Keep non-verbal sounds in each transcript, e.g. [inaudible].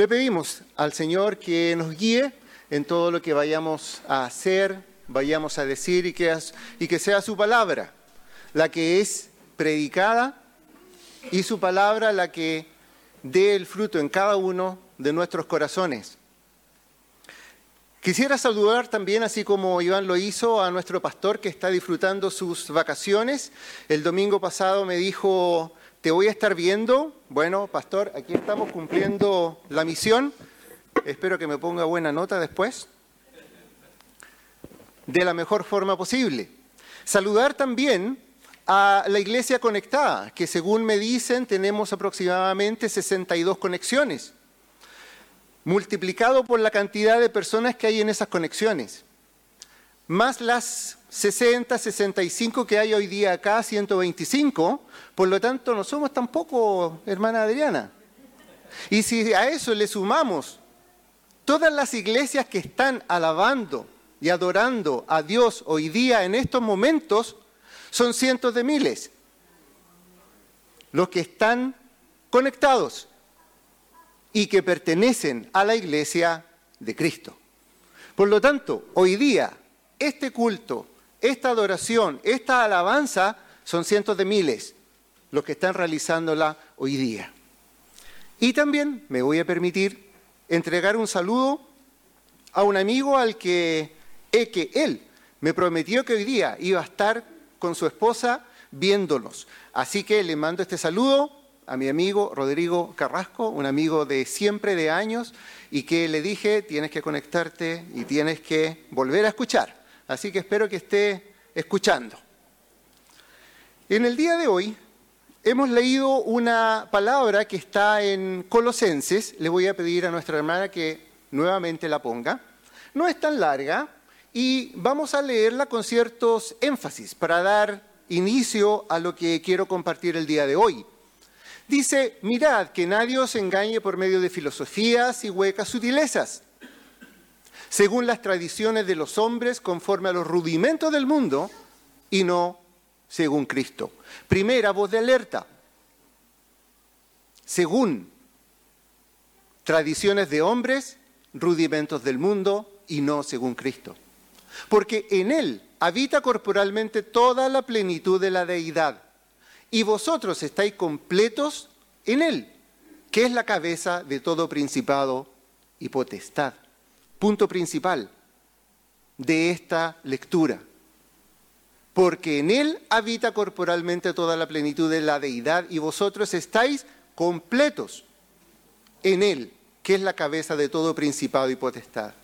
Le pedimos al Señor que nos guíe en todo lo que vayamos a hacer, vayamos a decir y que, sea su palabra la que es predicada y su palabra la que dé el fruto en cada uno de nuestros corazones. Quisiera saludar también, así como Iván lo hizo, a nuestro pastor que está disfrutando sus vacaciones. El domingo pasado me dijo, te voy a estar viendo. Bueno, pastor, aquí estamos cumpliendo la misión. Espero que me ponga buena nota después. De la mejor forma posible. Saludar también a la iglesia conectada, que según me dicen tenemos aproximadamente 62 conexiones, multiplicado por la cantidad de personas que hay en esas conexiones, más las 60, 65 que hay hoy día acá, 125, por lo tanto no somos tampoco, hermana Adriana. Y si a eso le sumamos todas las iglesias que están alabando y adorando a Dios hoy día en estos momentos, son cientos de miles los que están conectados y que pertenecen a la iglesia de Cristo. Por lo tanto, hoy día, este culto, esta adoración, esta alabanza, son cientos de miles los que están realizándola hoy día. Y también me voy a permitir entregar un saludo a un amigo al que, eh, que él me prometió que hoy día iba a estar con su esposa viéndolos. Así que le mando este saludo a mi amigo Rodrigo Carrasco, un amigo de siempre, de años, y que le dije, tienes que conectarte y tienes que volver a escuchar. Así que espero que esté escuchando. En el día de hoy hemos leído una palabra que está en Colosenses. Le voy a pedir a nuestra hermana que nuevamente la ponga. No es tan larga, y vamos a leerla con ciertos énfasis para dar inicio a lo que quiero compartir el día de hoy. Dice, mirad que nadie os engañe por medio de filosofías y huecas sutilezas, según las tradiciones de los hombres, conforme a los rudimentos del mundo, y no según Cristo. Primera voz de alerta, según tradiciones de hombres, rudimentos del mundo, y no según Cristo porque en Él habita corporalmente toda la plenitud de la deidad, y vosotros estáis completos en Él, que es la cabeza de todo principado y potestad. Punto principal de esta lectura. Porque en Él habita corporalmente toda la plenitud de la deidad y vosotros estáis completos en Él, que es la cabeza de todo principado y potestad.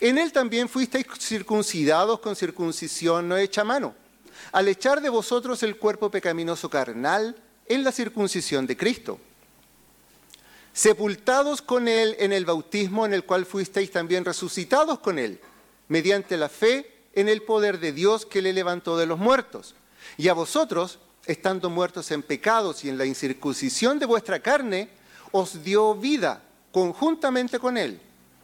En él también fuisteis circuncidados con circuncisión no hecha mano, al echar de vosotros el cuerpo pecaminoso carnal en la circuncisión de Cristo. Sepultados con él en el bautismo en el cual fuisteis también resucitados con él, mediante la fe en el poder de Dios que le levantó de los muertos. Y a vosotros, estando muertos en pecados y en la incircuncisión de vuestra carne, os dio vida conjuntamente con él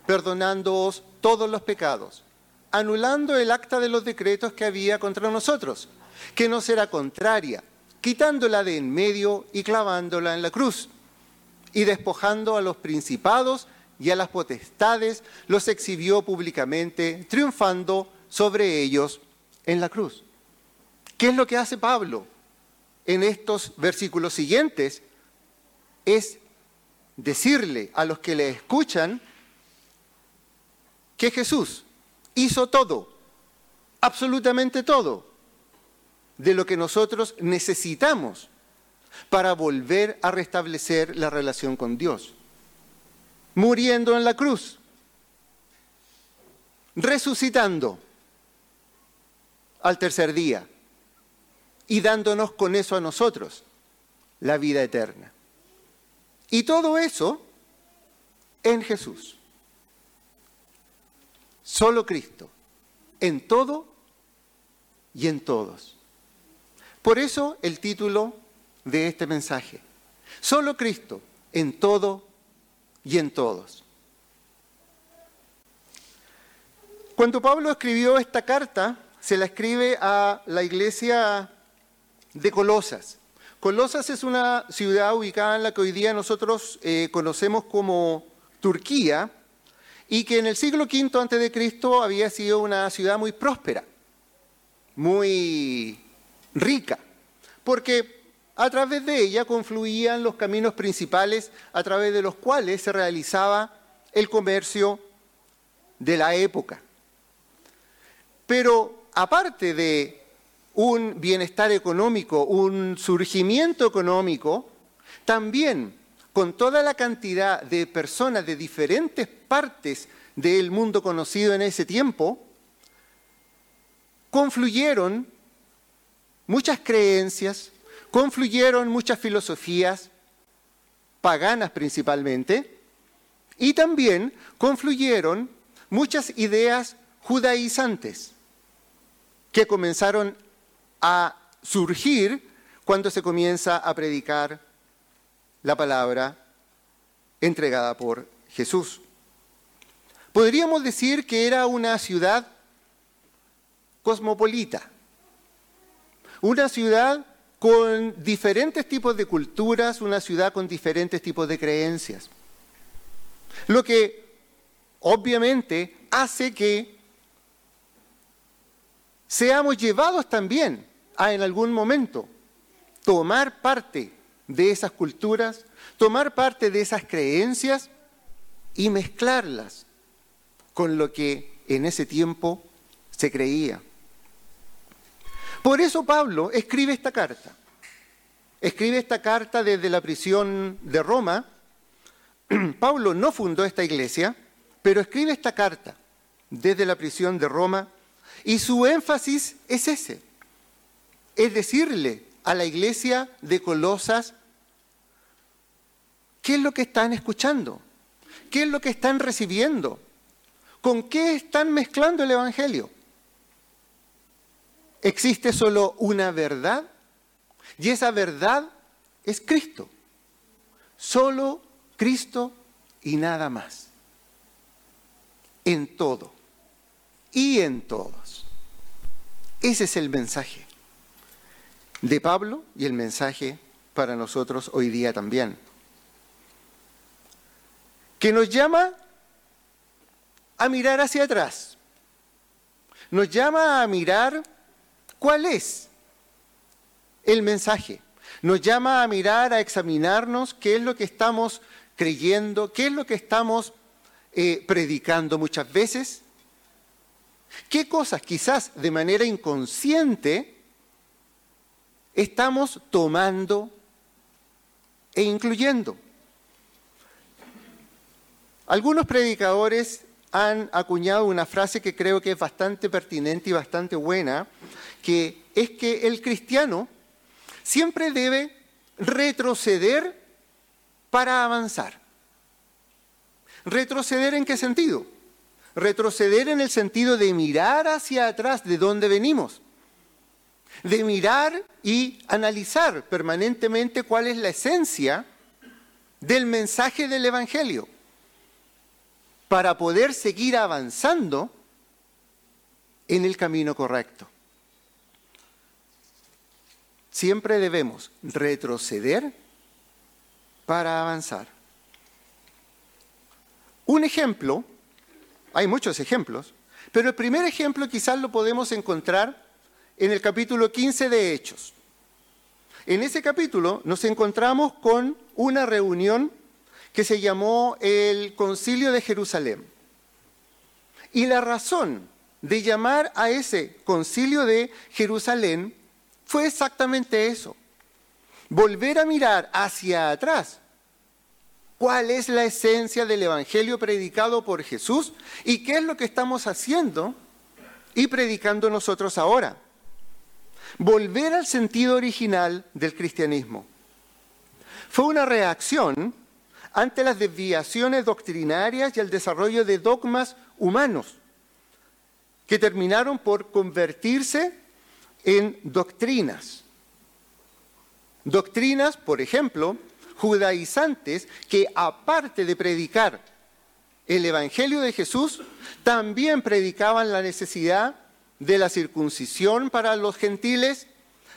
perdonándoos todos los pecados, anulando el acta de los decretos que había contra nosotros, que nos era contraria, quitándola de en medio y clavándola en la cruz, y despojando a los principados y a las potestades, los exhibió públicamente, triunfando sobre ellos en la cruz. ¿Qué es lo que hace Pablo en estos versículos siguientes? Es decirle a los que le escuchan que Jesús hizo todo, absolutamente todo, de lo que nosotros necesitamos para volver a restablecer la relación con Dios. Muriendo en la cruz, resucitando al tercer día y dándonos con eso a nosotros la vida eterna. Y todo eso en Jesús. Solo Cristo, en todo y en todos. Por eso el título de este mensaje. Solo Cristo, en todo y en todos. Cuando Pablo escribió esta carta, se la escribe a la iglesia de Colosas. Colosas es una ciudad ubicada en la que hoy día nosotros eh, conocemos como Turquía, y que en el siglo V a.C. había sido una ciudad muy próspera, muy rica, porque a través de ella confluían los caminos principales a través de los cuales se realizaba el comercio de la época. Pero aparte de un bienestar económico, un surgimiento económico, también con toda la cantidad de personas de diferentes partes del mundo conocido en ese tiempo, confluyeron muchas creencias, confluyeron muchas filosofías, paganas principalmente, y también confluyeron muchas ideas judaizantes que comenzaron a surgir cuando se comienza a predicar la palabra entregada por Jesús. Podríamos decir que era una ciudad cosmopolita, una ciudad con diferentes tipos de culturas, una ciudad con diferentes tipos de creencias. Lo que obviamente hace que seamos llevados también a en algún momento tomar parte de esas culturas, tomar parte de esas creencias y mezclarlas con lo que en ese tiempo se creía. Por eso Pablo escribe esta carta. Escribe esta carta desde la prisión de Roma. [clears throat] Pablo no fundó esta iglesia, pero escribe esta carta desde la prisión de Roma y su énfasis es ese. Es decirle a la iglesia de Colosas qué es lo que están escuchando, qué es lo que están recibiendo, con qué están mezclando el Evangelio. Existe solo una verdad y esa verdad es Cristo. Solo Cristo y nada más. En todo y en todos. Ese es el mensaje de Pablo y el mensaje para nosotros hoy día también. Que nos llama a mirar hacia atrás. Nos llama a mirar cuál es el mensaje. Nos llama a mirar, a examinarnos qué es lo que estamos creyendo, qué es lo que estamos eh, predicando muchas veces, qué cosas quizás de manera inconsciente estamos tomando e incluyendo. Algunos predicadores han acuñado una frase que creo que es bastante pertinente y bastante buena, que es que el cristiano siempre debe retroceder para avanzar. ¿Retroceder en qué sentido? Retroceder en el sentido de mirar hacia atrás de dónde venimos, de mirar y analizar permanentemente cuál es la esencia del mensaje del Evangelio para poder seguir avanzando en el camino correcto. Siempre debemos retroceder para avanzar. Un ejemplo, hay muchos ejemplos, pero el primer ejemplo quizás lo podemos encontrar en el capítulo 15 de Hechos. En ese capítulo nos encontramos con una reunión que se llamó el Concilio de Jerusalén. Y la razón de llamar a ese Concilio de Jerusalén fue exactamente eso. Volver a mirar hacia atrás. ¿Cuál es la esencia del Evangelio predicado por Jesús? ¿Y qué es lo que estamos haciendo y predicando nosotros ahora? Volver al sentido original del cristianismo. Fue una reacción ante las desviaciones doctrinarias y el desarrollo de dogmas humanos, que terminaron por convertirse en doctrinas. Doctrinas, por ejemplo, judaizantes que aparte de predicar el Evangelio de Jesús, también predicaban la necesidad de la circuncisión para los gentiles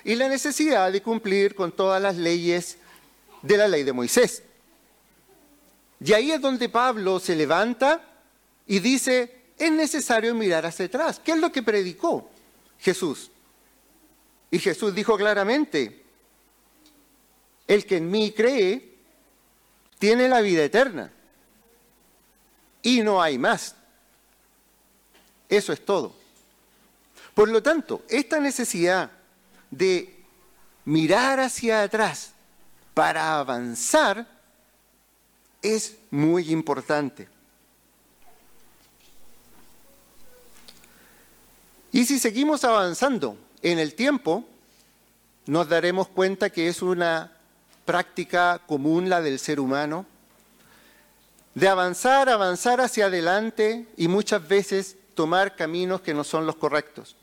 y la necesidad de cumplir con todas las leyes de la ley de Moisés. Y ahí es donde Pablo se levanta y dice, es necesario mirar hacia atrás. ¿Qué es lo que predicó Jesús? Y Jesús dijo claramente, el que en mí cree tiene la vida eterna. Y no hay más. Eso es todo. Por lo tanto, esta necesidad de mirar hacia atrás para avanzar es muy importante. Y si seguimos avanzando en el tiempo, nos daremos cuenta que es una práctica común la del ser humano, de avanzar, avanzar hacia adelante y muchas veces tomar caminos que no son los correctos.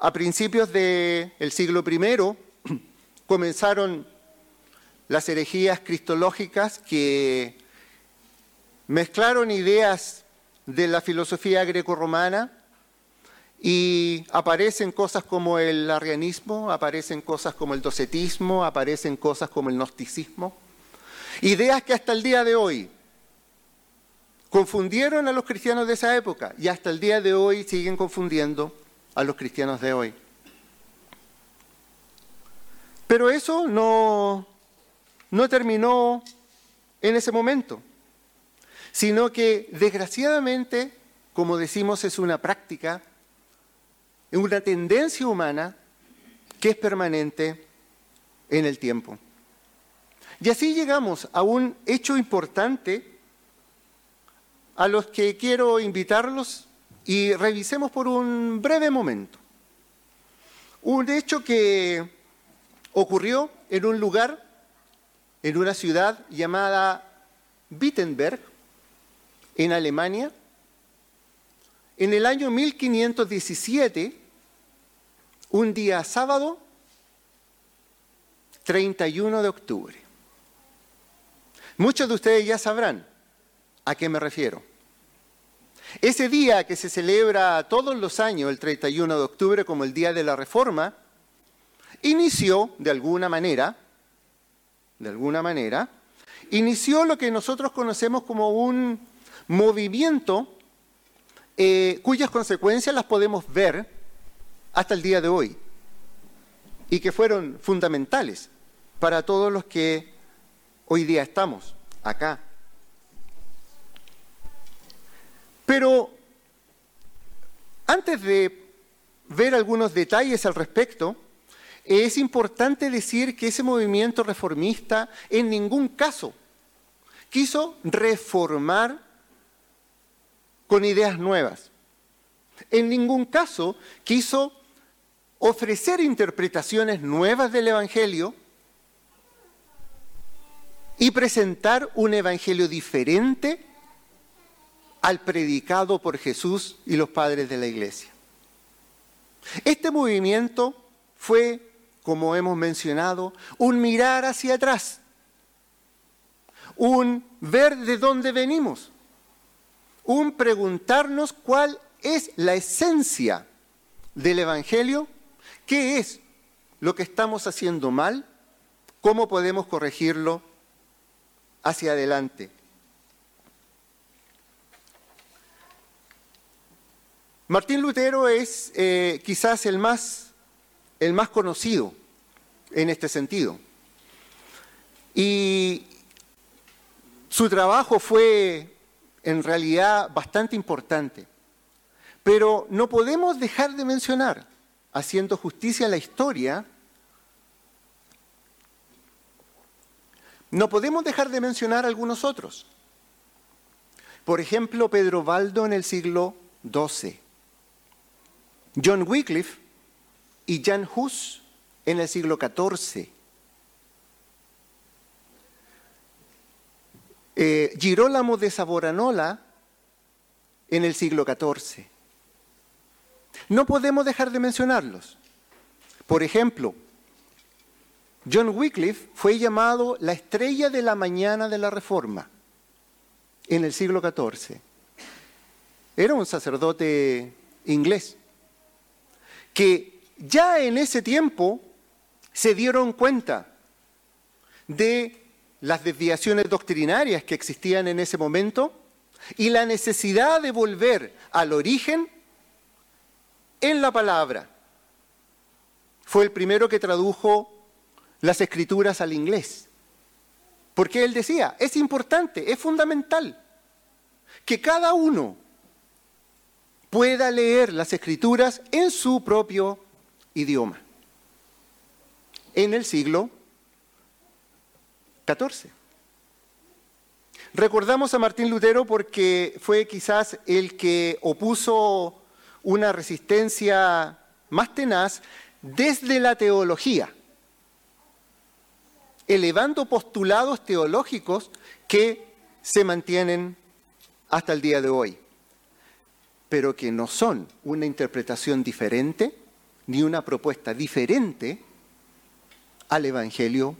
A principios del siglo I [clears throat] comenzaron las herejías cristológicas que mezclaron ideas de la filosofía greco-romana y aparecen cosas como el arrianismo, aparecen cosas como el docetismo, aparecen cosas como el gnosticismo. Ideas que hasta el día de hoy confundieron a los cristianos de esa época y hasta el día de hoy siguen confundiendo a los cristianos de hoy. Pero eso no, no terminó en ese momento, sino que desgraciadamente, como decimos, es una práctica, es una tendencia humana que es permanente en el tiempo. Y así llegamos a un hecho importante a los que quiero invitarlos y revisemos por un breve momento. Un hecho que ocurrió en un lugar en una ciudad llamada Wittenberg, en Alemania, en el año 1517, un día sábado, 31 de octubre. Muchos de ustedes ya sabrán a qué me refiero. Ese día que se celebra todos los años, el 31 de octubre, como el Día de la Reforma, inició de alguna manera de alguna manera, inició lo que nosotros conocemos como un movimiento eh, cuyas consecuencias las podemos ver hasta el día de hoy y que fueron fundamentales para todos los que hoy día estamos acá. Pero antes de ver algunos detalles al respecto, es importante decir que ese movimiento reformista en ningún caso quiso reformar con ideas nuevas. En ningún caso quiso ofrecer interpretaciones nuevas del Evangelio y presentar un Evangelio diferente al predicado por Jesús y los padres de la Iglesia. Este movimiento fue como hemos mencionado, un mirar hacia atrás, un ver de dónde venimos, un preguntarnos cuál es la esencia del Evangelio, qué es lo que estamos haciendo mal, cómo podemos corregirlo hacia adelante. Martín Lutero es eh, quizás el más el más conocido en este sentido. Y su trabajo fue en realidad bastante importante. Pero no podemos dejar de mencionar, haciendo justicia a la historia, no podemos dejar de mencionar algunos otros. Por ejemplo, Pedro Baldo en el siglo XII, John Wycliffe y Jan Hus en el siglo XIV. Eh, Girolamo de Saboranola en el siglo XIV. No podemos dejar de mencionarlos. Por ejemplo, John Wycliffe fue llamado la estrella de la mañana de la Reforma en el siglo XIV. Era un sacerdote inglés que ya en ese tiempo se dieron cuenta de las desviaciones doctrinarias que existían en ese momento y la necesidad de volver al origen en la palabra. Fue el primero que tradujo las escrituras al inglés. Porque él decía, es importante, es fundamental que cada uno pueda leer las escrituras en su propio idioma. En el siglo XIV. Recordamos a Martín Lutero porque fue quizás el que opuso una resistencia más tenaz desde la teología, elevando postulados teológicos que se mantienen hasta el día de hoy, pero que no son una interpretación diferente ni una propuesta diferente al Evangelio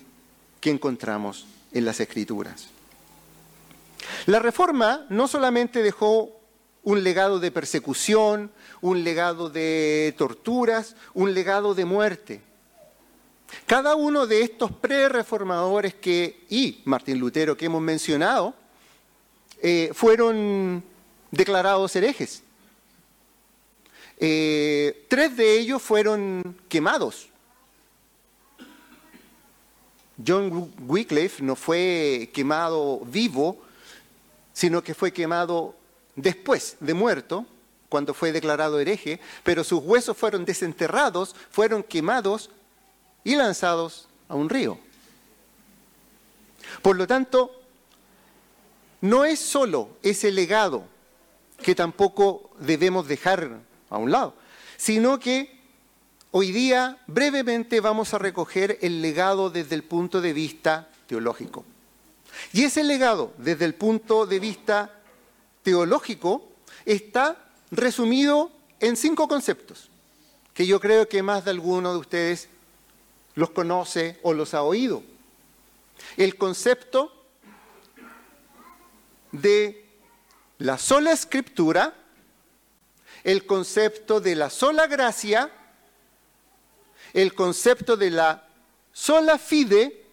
que encontramos en las Escrituras. La reforma no solamente dejó un legado de persecución, un legado de torturas, un legado de muerte. Cada uno de estos pre-reformadores que, y Martín Lutero que hemos mencionado, eh, fueron declarados herejes. Eh, tres de ellos fueron quemados. John Wycliffe no fue quemado vivo, sino que fue quemado después de muerto, cuando fue declarado hereje, pero sus huesos fueron desenterrados, fueron quemados y lanzados a un río. Por lo tanto, no es solo ese legado que tampoco debemos dejar a un lado, sino que hoy día brevemente vamos a recoger el legado desde el punto de vista teológico. Y ese legado desde el punto de vista teológico está resumido en cinco conceptos, que yo creo que más de alguno de ustedes los conoce o los ha oído. El concepto de la sola escritura, el concepto de la sola gracia, el concepto de la sola fide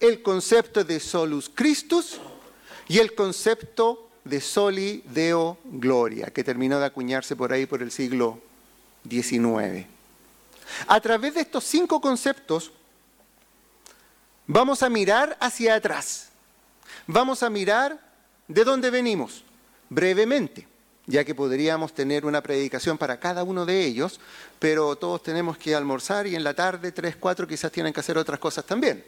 el concepto de solus Christus y el concepto de soli deo gloria, que terminó de acuñarse por ahí por el siglo XIX. A través de estos cinco conceptos vamos a mirar hacia atrás. Vamos a mirar de dónde venimos, brevemente, ya que podríamos tener una predicación para cada uno de ellos, pero todos tenemos que almorzar y en la tarde, tres, cuatro, quizás tienen que hacer otras cosas también.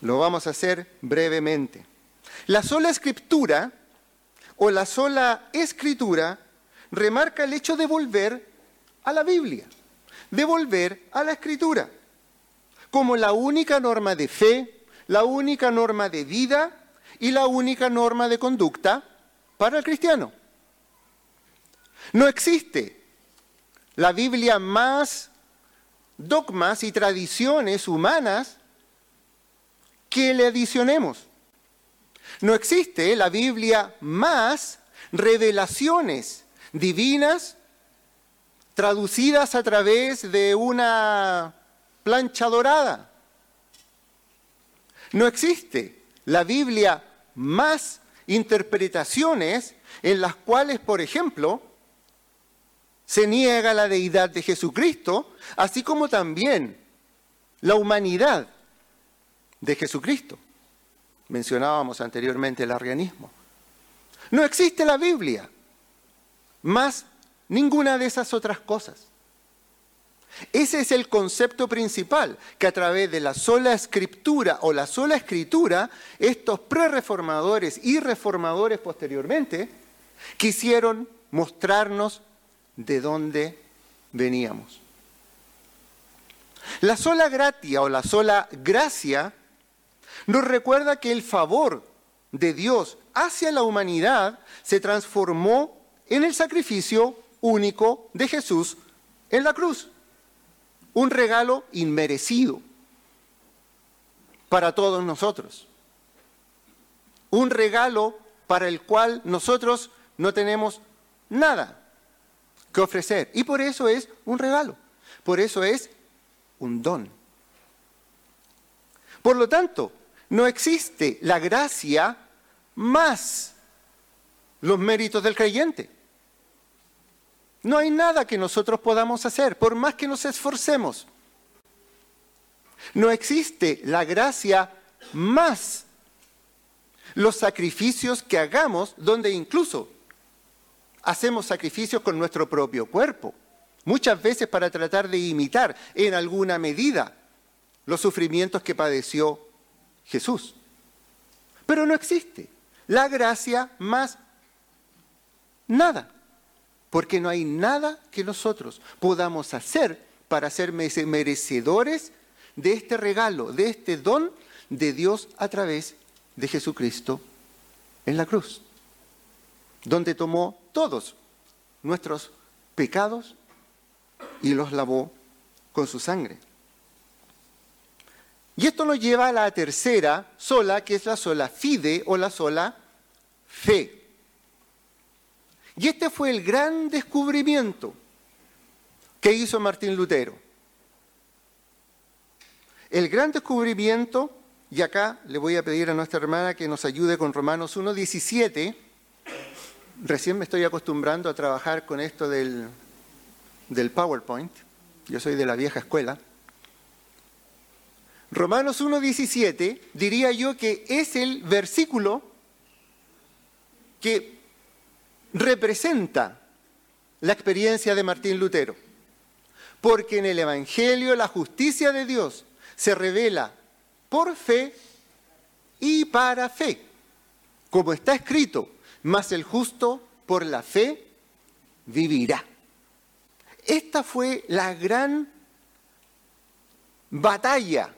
Lo vamos a hacer brevemente. La sola escritura o la sola escritura remarca el hecho de volver a la Biblia, de volver a la escritura, como la única norma de fe, la única norma de vida y la única norma de conducta para el cristiano. No existe la Biblia más dogmas y tradiciones humanas que le adicionemos. No existe la Biblia más revelaciones divinas traducidas a través de una plancha dorada. No existe la Biblia más interpretaciones en las cuales, por ejemplo, se niega la deidad de Jesucristo, así como también la humanidad de Jesucristo. Mencionábamos anteriormente el arrianismo. No existe la Biblia, más ninguna de esas otras cosas. Ese es el concepto principal, que a través de la sola escritura o la sola escritura, estos pre-reformadores y reformadores posteriormente quisieron mostrarnos de dónde veníamos. La sola gratia o la sola gracia nos recuerda que el favor de Dios hacia la humanidad se transformó en el sacrificio único de Jesús en la cruz. Un regalo inmerecido para todos nosotros. Un regalo para el cual nosotros no tenemos nada que ofrecer. Y por eso es un regalo. Por eso es un don. Por lo tanto, no existe la gracia más los méritos del creyente. No hay nada que nosotros podamos hacer, por más que nos esforcemos. No existe la gracia más los sacrificios que hagamos, donde incluso hacemos sacrificios con nuestro propio cuerpo, muchas veces para tratar de imitar en alguna medida los sufrimientos que padeció Jesús. Pero no existe la gracia más nada, porque no hay nada que nosotros podamos hacer para ser merecedores de este regalo, de este don de Dios a través de Jesucristo en la cruz, donde tomó todos nuestros pecados y los lavó con su sangre. Y esto nos lleva a la tercera sola, que es la sola fide o la sola fe. Y este fue el gran descubrimiento que hizo Martín Lutero. El gran descubrimiento, y acá le voy a pedir a nuestra hermana que nos ayude con Romanos 1.17, recién me estoy acostumbrando a trabajar con esto del, PowerPoint, yo soy de la vieja escuela. Romanos 1.17 diría yo que es el versículo que representa la experiencia de Martín Lutero. Porque en el Evangelio la justicia de Dios se revela por fe y para fe. Como está escrito, mas el justo por la fe vivirá. Esta fue la gran batalla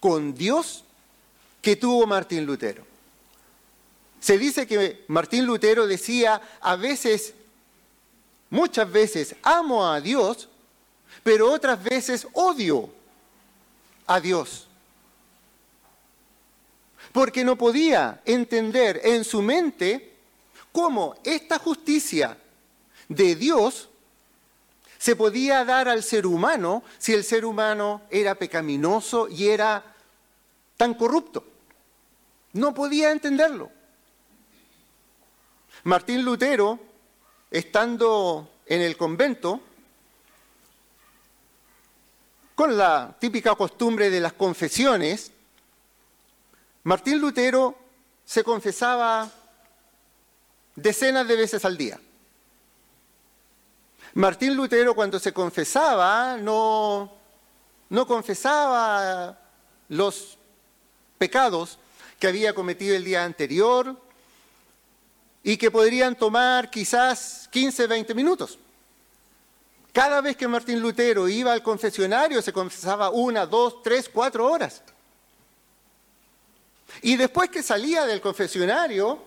con Dios que tuvo Martín Lutero. Se dice que Martín Lutero decía a veces, muchas veces, amo a Dios, pero otras veces odio a Dios. Porque no podía entender en su mente cómo esta justicia de Dios se podía dar al ser humano si el ser humano era pecaminoso y era tan corrupto. No podía entenderlo. Martín Lutero, estando en el convento, con la típica costumbre de las confesiones, Martín Lutero se confesaba decenas de veces al día. Martín Lutero cuando se confesaba no, no confesaba los pecados que había cometido el día anterior y que podrían tomar quizás 15, 20 minutos. Cada vez que Martín Lutero iba al confesionario se confesaba una, dos, tres, cuatro horas. Y después que salía del confesionario,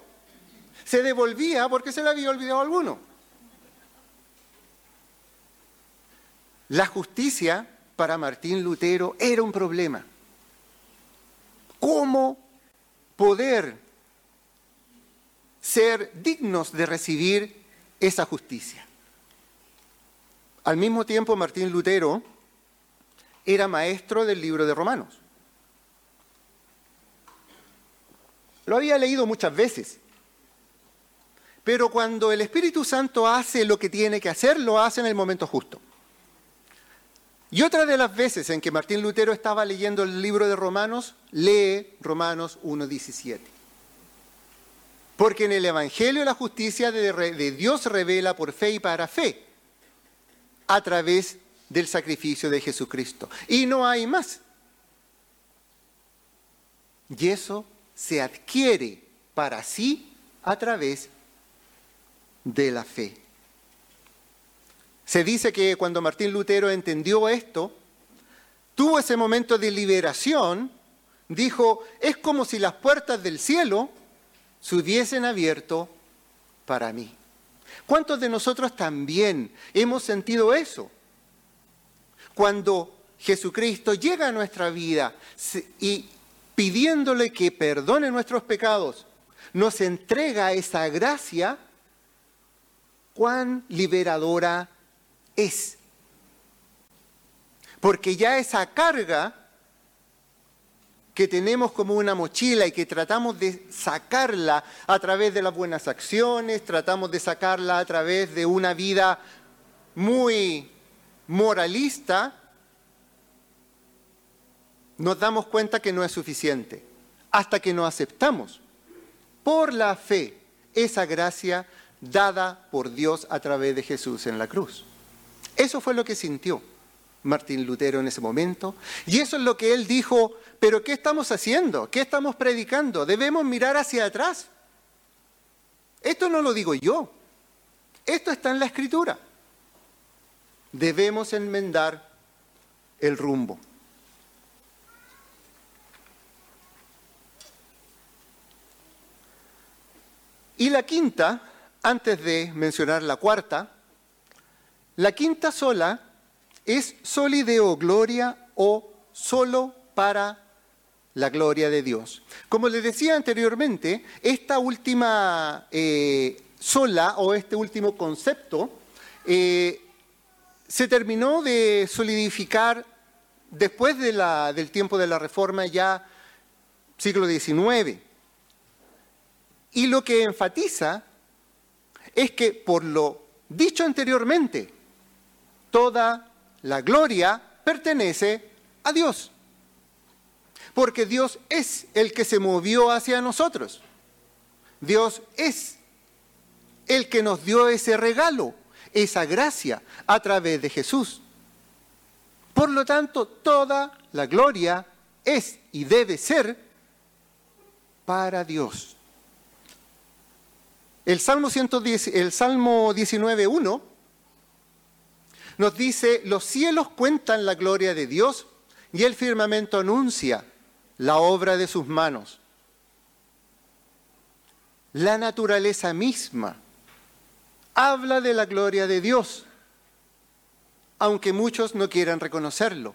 se devolvía porque se le había olvidado alguno. La justicia para Martín Lutero era un problema. ¿Cómo poder ser dignos de recibir esa justicia? Al mismo tiempo, Martín Lutero era maestro del libro de Romanos. Lo había leído muchas veces. Pero cuando el Espíritu Santo hace lo que tiene que hacer, lo hace en el momento justo. Y otra de las veces en que Martín Lutero estaba leyendo el libro de Romanos, lee Romanos 1.17. Porque en el Evangelio la justicia de, Dios revela por fe y para fe, a través del sacrificio de Jesucristo. Y no hay más. Y eso se adquiere para sí a través de la fe. Se dice que cuando Martín Lutero entendió esto, tuvo ese momento de liberación, dijo, es como si las puertas del cielo se hubiesen abierto para mí. ¿Cuántos de nosotros también hemos sentido eso? Cuando Jesucristo llega a nuestra vida y pidiéndole que perdone nuestros pecados, nos entrega esa gracia, cuán liberadora es. Porque ya esa carga que tenemos como una mochila y que tratamos de sacarla a través de las buenas acciones, tratamos de sacarla a través de una vida muy moralista, nos damos cuenta que no es suficiente, hasta que no aceptamos por la fe esa gracia dada por Dios a través de Jesús en la cruz. Eso fue lo que sintió Martín Lutero en ese momento. Y eso es lo que él dijo, pero ¿qué estamos haciendo? ¿Qué estamos predicando? Debemos mirar hacia atrás. Esto no lo digo yo. Esto está en la escritura. Debemos enmendar el rumbo. Y la quinta, antes de mencionar la cuarta, la quinta sola es solideo gloria o solo para la gloria de Dios. Como les decía anteriormente, esta última eh, sola o este último concepto eh, se terminó de solidificar después del tiempo de la Reforma ya siglo XIX. Y lo que enfatiza es que por lo dicho anteriormente, toda la gloria pertenece a Dios. Porque Dios es el que se movió hacia nosotros. Dios es el que nos dio ese regalo, esa gracia a través de Jesús. Por lo tanto, toda la gloria es y debe ser para Dios. El Salmo, 110, el Salmo 19.1 nos dice, los cielos cuentan la gloria de Dios y el firmamento anuncia la obra de sus manos. La naturaleza misma habla de la gloria de Dios, aunque muchos no quieran reconocerlo.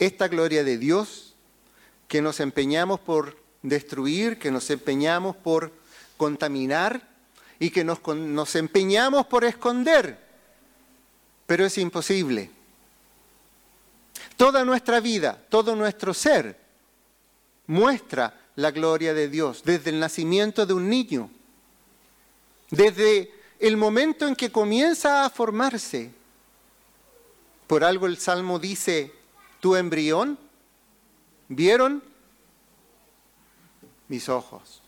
Esta gloria de Dios que nos empeñamos por destruir, que nos empeñamos por contaminar, y que nos, nos empeñamos por esconder, pero es imposible. Toda nuestra vida, todo nuestro ser muestra la gloria de Dios desde el nacimiento de un niño, desde el momento en que comienza a formarse. Por algo el Salmo dice, tu embrión, ¿vieron? Mis ojos.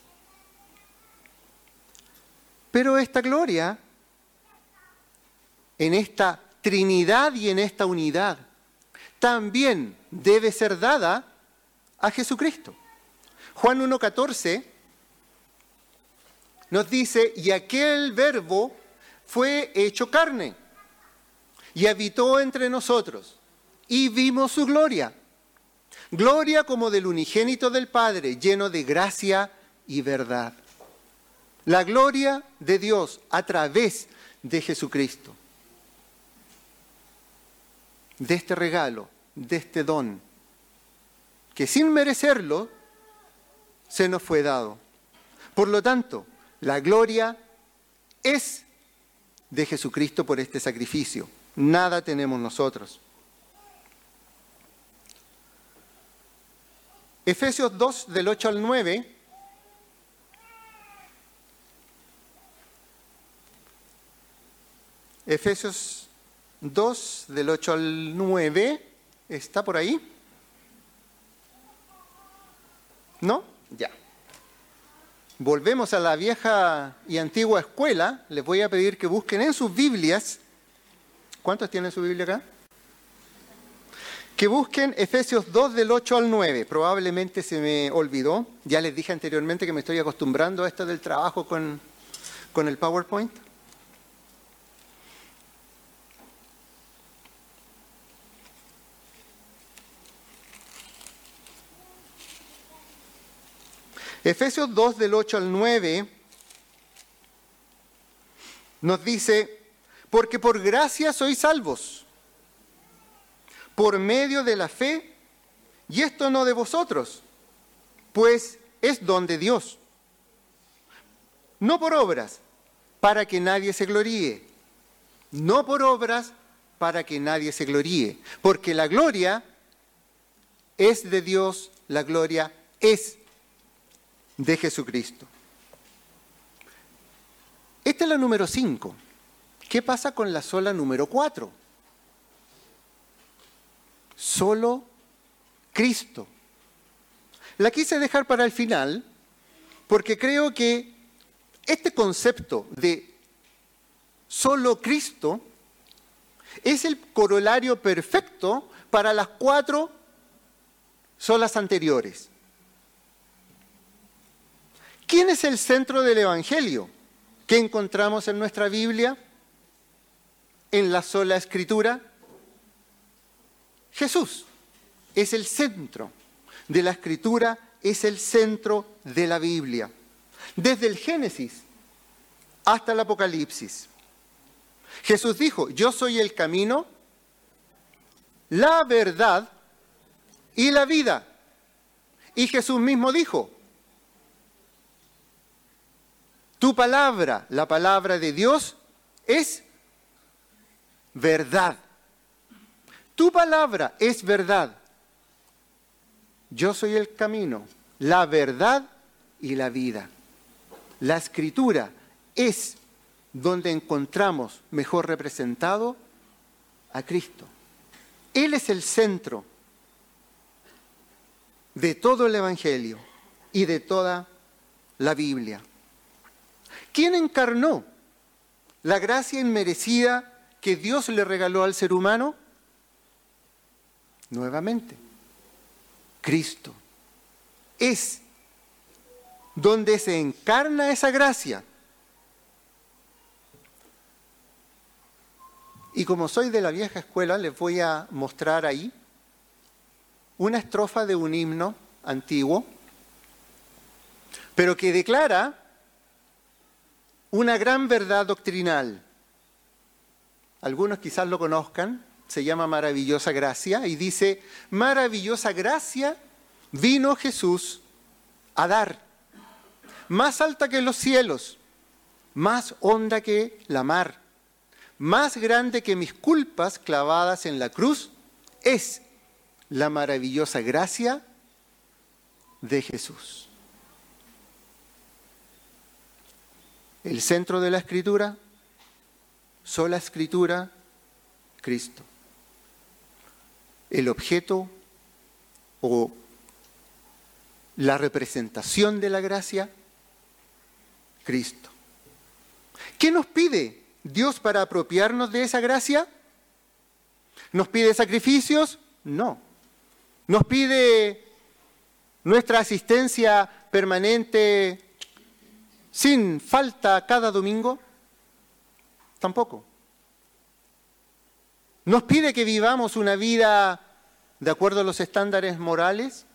Pero esta gloria, en esta Trinidad y en esta unidad, también debe ser dada a Jesucristo. Juan 1.14 nos dice, y aquel verbo fue hecho carne y habitó entre nosotros y vimos su gloria. Gloria como del unigénito del Padre, lleno de gracia y verdad la gloria de Dios a través de Jesucristo, de este regalo, de este don, que sin merecerlo se nos fue dado. Por lo tanto, la gloria es de Jesucristo por este sacrificio. Nada tenemos nosotros. Efesios 2 del 8 al 9 Efesios 2, del 8 al 9, ¿está por ahí? ¿No? Ya. Volvemos a la vieja y antigua escuela. Les voy a pedir que busquen en sus Biblias. ¿Cuántos tienen su Biblia acá? Que busquen Efesios 2 del 8 al 9. Probablemente se me olvidó. Ya les dije anteriormente que me estoy acostumbrando a esto del trabajo con, con el PowerPoint. Efesios 2 del 8 al 9 nos dice, porque por gracia sois salvos, por medio de la fe, y esto no de vosotros, pues es don de Dios, no por obras, para que nadie se gloríe, no por obras, para que nadie se gloríe, porque la gloria es de Dios, la gloria es de Jesucristo. Esta es la número 5. ¿Qué pasa con la sola número 4? Solo Cristo. La quise dejar para el final porque creo que este concepto de solo Cristo es el corolario perfecto para las cuatro solas anteriores. ¿Quién es el centro del Evangelio que encontramos en nuestra Biblia? En la sola escritura. Jesús es el centro de la escritura, es el centro de la Biblia. Desde el Génesis hasta el Apocalipsis. Jesús dijo, yo soy el camino, la verdad y la vida. Y Jesús mismo dijo, tu palabra, la palabra de Dios, es verdad. Tu palabra es verdad. Yo soy el camino, la verdad y la vida. La escritura es donde encontramos mejor representado a Cristo. Él es el centro de todo el Evangelio y de toda la Biblia. ¿Quién encarnó la gracia inmerecida que Dios le regaló al ser humano? Nuevamente, Cristo. Es donde se encarna esa gracia. Y como soy de la vieja escuela, les voy a mostrar ahí una estrofa de un himno antiguo, pero que declara una gran verdad doctrinal. Algunos quizás lo conozcan, se llama Maravillosa Gracia, y dice, Maravillosa Gracia vino Jesús a dar, más alta que los cielos, más honda que la mar, más grande que mis culpas clavadas en la cruz, es la maravillosa gracia de Jesús. El centro de la escritura, sola escritura, Cristo. El objeto o la representación de la gracia, Cristo. ¿Qué nos pide Dios para apropiarnos de esa gracia? ¿Nos pide sacrificios? No. ¿Nos pide nuestra asistencia permanente sin falta cada domingo? Tampoco. ¿Nos pide que vivamos una vida de acuerdo a los estándares morales?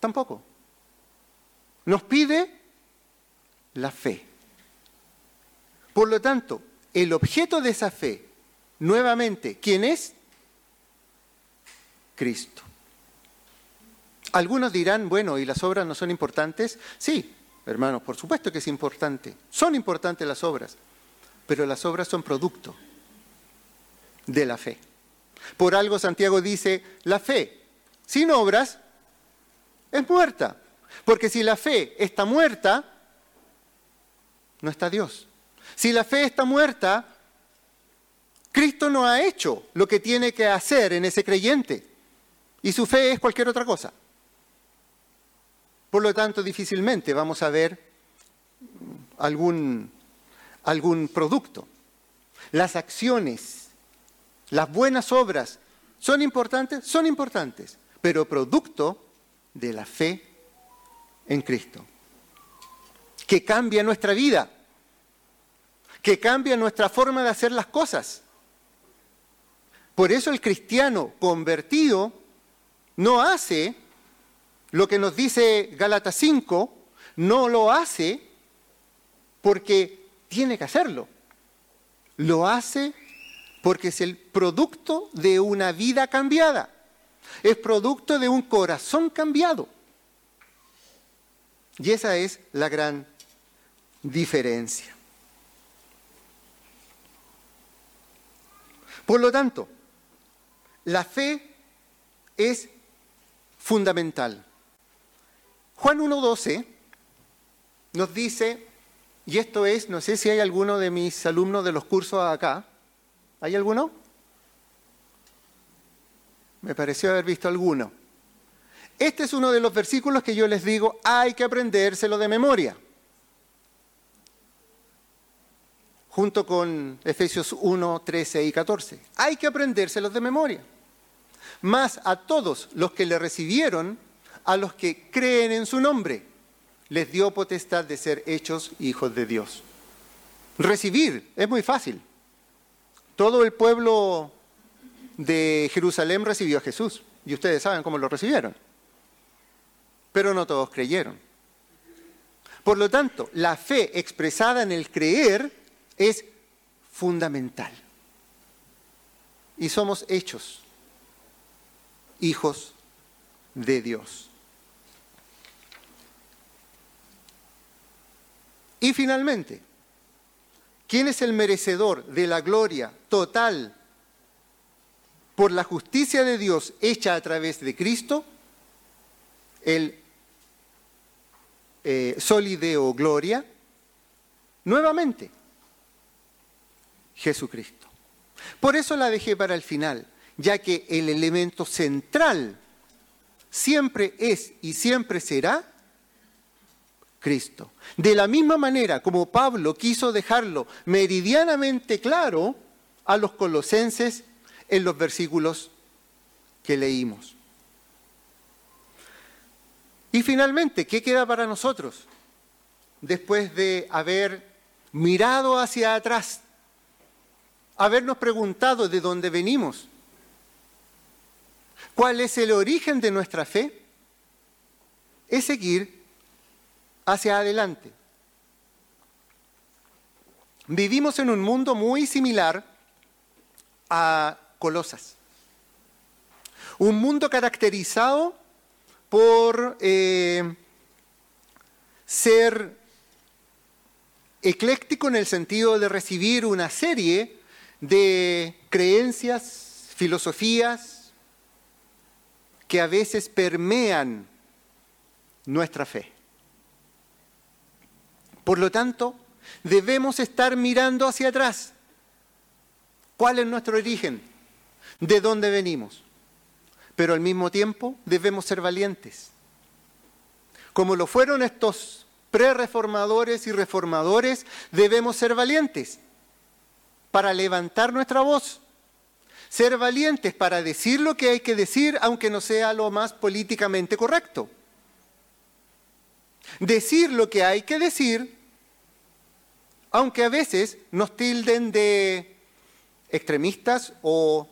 Tampoco. Nos pide la fe. Por lo tanto, el objeto de esa fe, nuevamente, ¿quién es? Cristo. Algunos dirán, bueno, ¿y las obras no son importantes? Sí, hermanos, por supuesto que es importante. Son importantes las obras, pero las obras son producto de la fe. Por algo Santiago dice, la fe sin obras es muerta. Porque si la fe está muerta, no está Dios. Si la fe está muerta, Cristo no ha hecho lo que tiene que hacer en ese creyente. Y su fe es cualquier otra cosa. Por lo tanto, difícilmente vamos a ver algún, algún producto. Las acciones, las buenas obras, ¿son importantes? Son importantes, pero producto de la fe en Cristo, que cambia nuestra vida, que cambia nuestra forma de hacer las cosas. Por eso el cristiano convertido no hace lo que nos dice Gálatas 5, no lo hace porque tiene que hacerlo. Lo hace porque es el producto de una vida cambiada es producto de un corazón cambiado. Y esa es la gran diferencia. Por lo tanto, la fe es fundamental. Juan 1.12 nos dice, y esto es, no sé si hay alguno de mis alumnos de los cursos acá, ¿hay alguno? Me pareció haber visto alguno. Este es uno de los versículos que yo les digo, hay que aprendérselo de memoria. Junto con Efesios 1, 13 y 14. Hay que aprendérselos de memoria. Más a todos los que le recibieron, a los que creen en su nombre, les dio potestad de ser hechos hijos de Dios. Recibir es muy fácil. Todo el pueblo de Jerusalén recibió a Jesús y ustedes saben cómo lo recibieron. Pero no todos creyeron. Por lo tanto, la fe expresada en el creer es fundamental. Y somos hechos hijos de Dios. Y finalmente, ¿quién es el merecedor de la gloria total por la justicia de Dios hecha a través de Cristo? El eh, solideo gloria. Nuevamente, Jesucristo. Por eso la dejé para el final, ya que el elemento central siempre es y siempre será Cristo. De la misma manera como Pablo quiso dejarlo meridianamente claro a los colosenses en los versículos que leímos. Y finalmente, ¿qué queda para nosotros? Después de haber mirado hacia atrás, habernos preguntado de dónde venimos, cuál es el origen de nuestra fe, es seguir hacia adelante. Vivimos en un mundo muy similar a Colosas. Un mundo caracterizado por eh, ser ecléctico en el sentido de recibir una serie de creencias, filosofías que a veces permean nuestra fe. Por lo tanto, debemos estar mirando hacia atrás. ¿Cuál es nuestro origen? ¿De dónde venimos? Pero al mismo tiempo debemos ser valientes. Como lo fueron estos pre-reformadores y reformadores, debemos ser valientes para levantar nuestra voz. Ser valientes para decir lo que hay que decir, aunque no sea lo más políticamente correcto. Decir lo que hay que decir aunque a veces nos tilden de extremistas o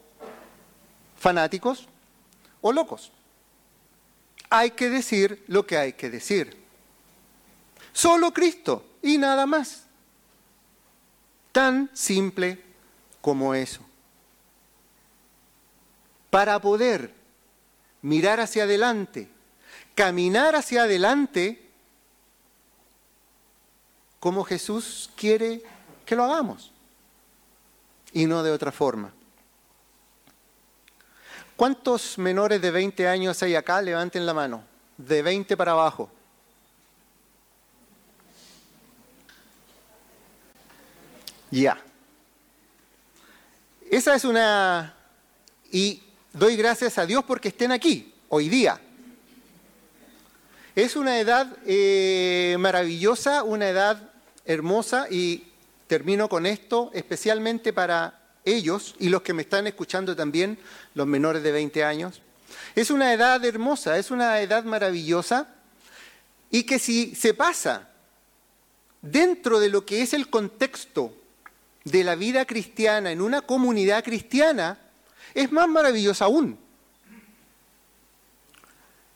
fanáticos o locos. Hay que decir lo que hay que decir. Solo Cristo y nada más. Tan simple como eso. Para poder mirar hacia adelante, caminar hacia adelante, como Jesús quiere que lo hagamos y no de otra forma. ¿Cuántos menores de 20 años hay acá? Levanten la mano. De 20 para abajo. Ya. Esa es una... Y doy gracias a Dios porque estén aquí, hoy día. Es una edad eh, maravillosa, una edad hermosa y termino con esto, especialmente para ellos y los que me están escuchando también, los menores de 20 años. Es una edad hermosa, es una edad maravillosa y que si se pasa dentro de lo que es el contexto de la vida cristiana en una comunidad cristiana, es más maravillosa aún.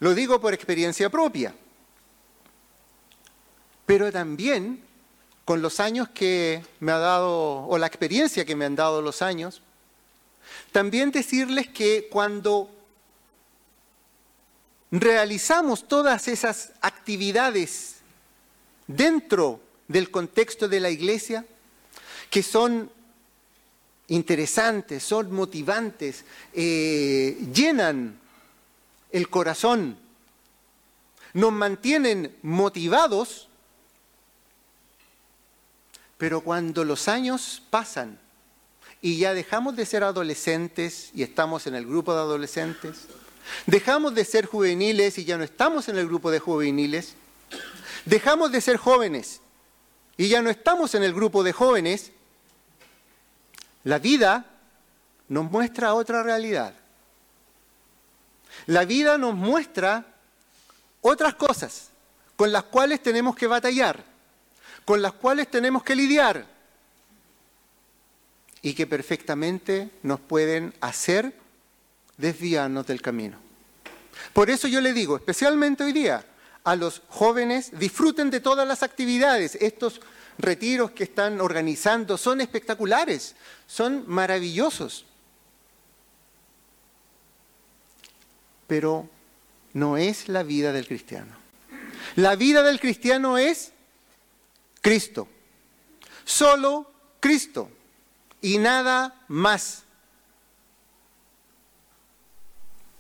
Lo digo por experiencia propia. Pero también con los años que me ha dado, o la experiencia que me han dado los años, también decirles que cuando realizamos todas esas actividades dentro del contexto de la iglesia, que son interesantes, son motivantes, eh, llenan el corazón, nos mantienen motivados, pero cuando los años pasan y ya dejamos de ser adolescentes y estamos en el grupo de adolescentes, dejamos de ser juveniles y ya no estamos en el grupo de juveniles, dejamos de ser jóvenes y ya no estamos en el grupo de jóvenes, la vida nos muestra otra realidad. La vida nos muestra otras cosas con las cuales tenemos que batallar, con las cuales tenemos que lidiar y que perfectamente nos pueden hacer desviarnos del camino. Por eso yo le digo, especialmente hoy día, a los jóvenes, disfruten de todas las actividades. Estos retiros que están organizando son espectaculares, son maravillosos. Pero no es la vida del cristiano. La vida del cristiano es Cristo. Solo Cristo y nada más.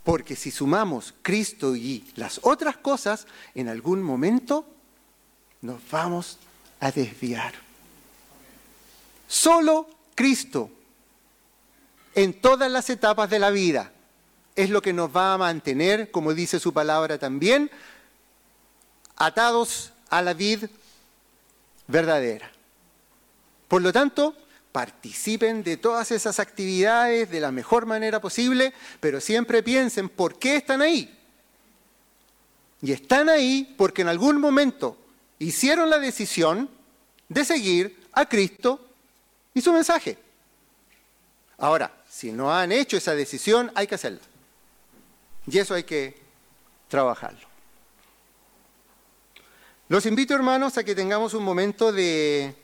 Porque si sumamos Cristo y las otras cosas, en algún momento nos vamos a desviar. Solo Cristo en todas las etapas de la vida es lo que nos va a mantener, como dice su palabra también, atados a la vid verdadera. Por lo tanto, participen de todas esas actividades de la mejor manera posible, pero siempre piensen por qué están ahí. Y están ahí porque en algún momento hicieron la decisión de seguir a Cristo y su mensaje. Ahora, si no han hecho esa decisión, hay que hacerla. Y eso hay que trabajarlo. Los invito, hermanos, a que tengamos un momento de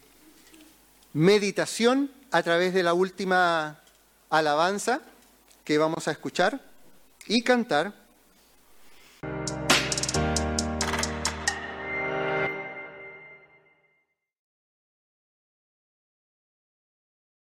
meditación a través de la última alabanza que vamos a escuchar y cantar.